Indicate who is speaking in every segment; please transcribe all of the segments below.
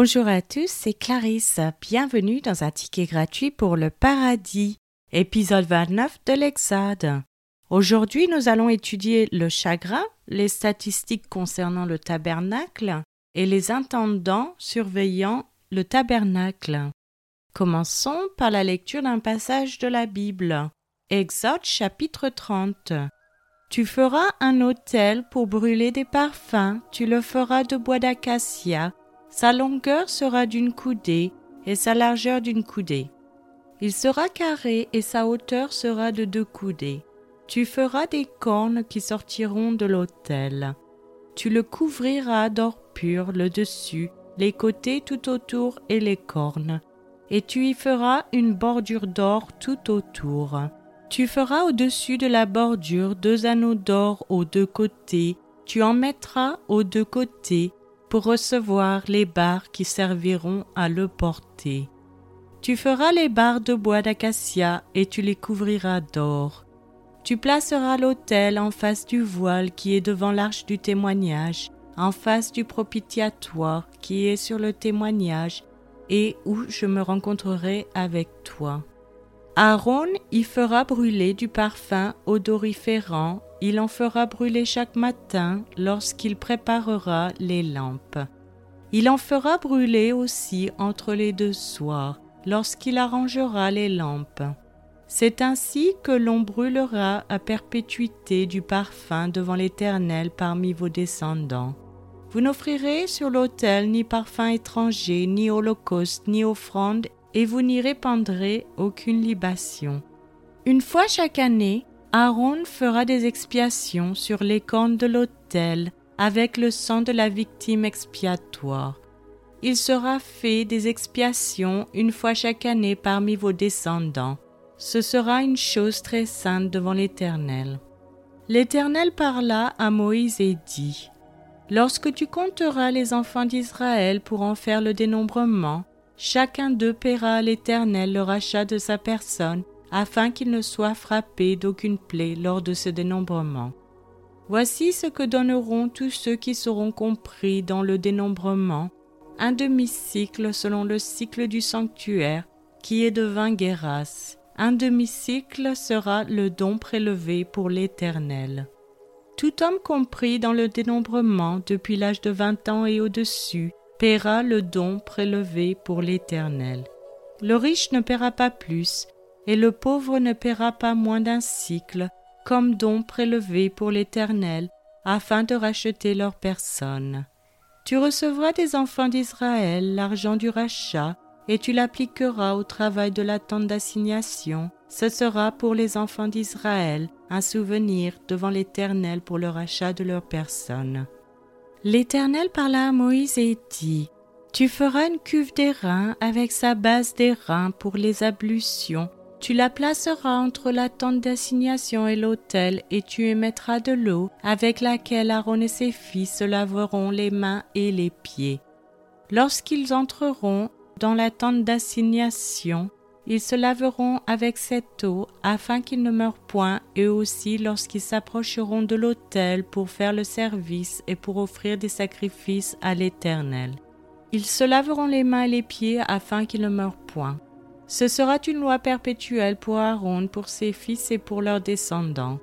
Speaker 1: Bonjour à tous, c'est Clarisse. Bienvenue dans un ticket gratuit pour le paradis, épisode 29 de l'Exode. Aujourd'hui, nous allons étudier le chagrin, les statistiques concernant le tabernacle et les intendants surveillant le tabernacle. Commençons par la lecture d'un passage de la Bible. Exode chapitre 30. Tu feras un autel pour brûler des parfums, tu le feras de bois d'acacia, sa longueur sera d'une coudée et sa largeur d'une coudée. Il sera carré et sa hauteur sera de deux coudées. Tu feras des cornes qui sortiront de l'autel. Tu le couvriras d'or pur le dessus, les côtés tout autour et les cornes. Et tu y feras une bordure d'or tout autour. Tu feras au-dessus de la bordure deux anneaux d'or aux deux côtés. Tu en mettras aux deux côtés pour recevoir les barres qui serviront à le porter. Tu feras les barres de bois d'acacia et tu les couvriras d'or. Tu placeras l'autel en face du voile qui est devant l'arche du témoignage, en face du propitiatoire qui est sur le témoignage, et où je me rencontrerai avec toi. Aaron y fera brûler du parfum odoriférant il en fera brûler chaque matin lorsqu'il préparera les lampes. Il en fera brûler aussi entre les deux soirs, lorsqu'il arrangera les lampes. C'est ainsi que l'on brûlera à perpétuité du parfum devant l'Éternel parmi vos descendants. Vous n'offrirez sur l'autel ni parfum étranger, ni holocauste, ni offrande, et vous n'y répandrez aucune libation. Une fois chaque année, Aaron fera des expiations sur les cornes de l'autel avec le sang de la victime expiatoire. Il sera fait des expiations une fois chaque année parmi vos descendants. Ce sera une chose très sainte devant l'Éternel. L'Éternel parla à Moïse et dit, Lorsque tu compteras les enfants d'Israël pour en faire le dénombrement, chacun d'eux paiera à l'Éternel le rachat de sa personne afin qu'il ne soit frappé d'aucune plaie lors de ce dénombrement. Voici ce que donneront tous ceux qui seront compris dans le dénombrement, un demi-cycle selon le cycle du sanctuaire, qui est de vingt guéras. Un demi-cycle sera le don prélevé pour l'Éternel. Tout homme compris dans le dénombrement depuis l'âge de vingt ans et au-dessus paiera le don prélevé pour l'Éternel. Le riche ne paiera pas plus, et le pauvre ne paiera pas moins d'un cycle comme don prélevé pour l'Éternel, afin de racheter leur personne. Tu recevras des enfants d'Israël l'argent du rachat, et tu l'appliqueras au travail de la tente d'assignation. Ce sera pour les enfants d'Israël un souvenir devant l'Éternel pour le rachat de leur personne. L'Éternel parla à Moïse et dit, Tu feras une cuve d'airain avec sa base d'airain pour les ablutions, tu la placeras entre la tente d'assignation et l'autel, et tu émettras de l'eau avec laquelle Aaron et ses fils se laveront les mains et les pieds. Lorsqu'ils entreront dans la tente d'assignation, ils se laveront avec cette eau afin qu'ils ne meurent point, et aussi lorsqu'ils s'approcheront de l'autel pour faire le service et pour offrir des sacrifices à l'Éternel. Ils se laveront les mains et les pieds afin qu'ils ne meurent point. Ce sera une loi perpétuelle pour Aaron, pour ses fils et pour leurs descendants.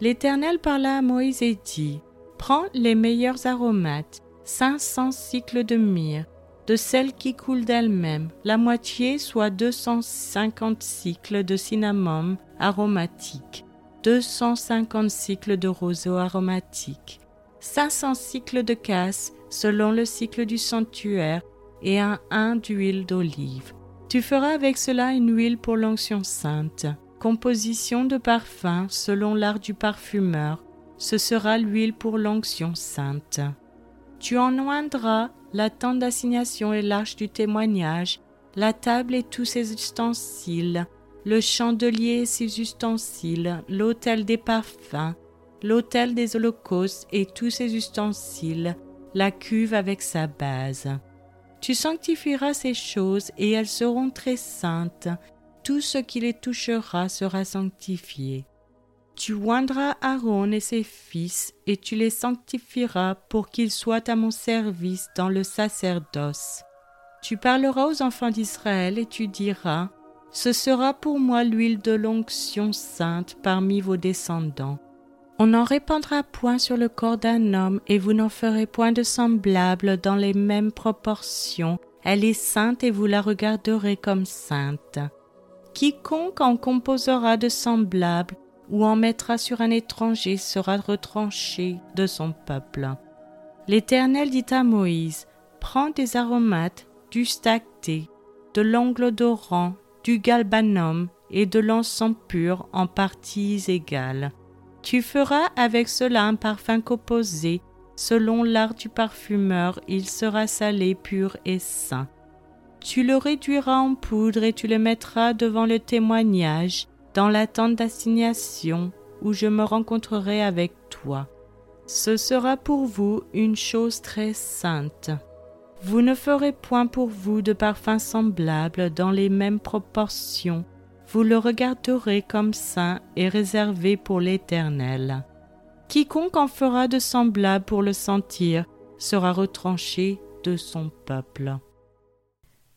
Speaker 1: L'Éternel parla à Moïse et dit, Prends les meilleurs aromates, cinq cents cycles de myrrhe, de celles qui coulent d'elles-mêmes, la moitié soit deux cent cinquante cycles de cinnamome aromatique, deux cent cinquante cycles de roseau aromatique, cinq cents cycles de casse selon le cycle du sanctuaire et un un d'huile d'olive. Tu feras avec cela une huile pour l'onction sainte, composition de parfum selon l'art du parfumeur. Ce sera l'huile pour l'onction sainte. Tu en oindras la tente d'assignation et l'arche du témoignage, la table et tous ses ustensiles, le chandelier et ses ustensiles, l'autel des parfums, l'autel des holocaustes et tous ses ustensiles, la cuve avec sa base. Tu sanctifieras ces choses et elles seront très saintes. Tout ce qui les touchera sera sanctifié. Tu oindras Aaron et ses fils et tu les sanctifieras pour qu'ils soient à mon service dans le sacerdoce. Tu parleras aux enfants d'Israël et tu diras Ce sera pour moi l'huile de l'onction sainte parmi vos descendants. On n'en répandra point sur le corps d'un homme, et vous n'en ferez point de semblable dans les mêmes proportions. Elle est sainte et vous la regarderez comme sainte. Quiconque en composera de semblable ou en mettra sur un étranger sera retranché de son peuple. L'Éternel dit à Moïse, Prends des aromates, du stacté, de l'ongle odorant, du galbanum et de l'encens pur en parties égales. Tu feras avec cela un parfum composé, selon l'art du parfumeur, il sera salé, pur et sain. Tu le réduiras en poudre et tu le mettras devant le témoignage, dans la tente d'assignation, où je me rencontrerai avec toi. Ce sera pour vous une chose très sainte. Vous ne ferez point pour vous de parfum semblable dans les mêmes proportions, vous le regarderez comme saint et réservé pour l'Éternel. Quiconque en fera de semblable pour le sentir sera retranché de son peuple.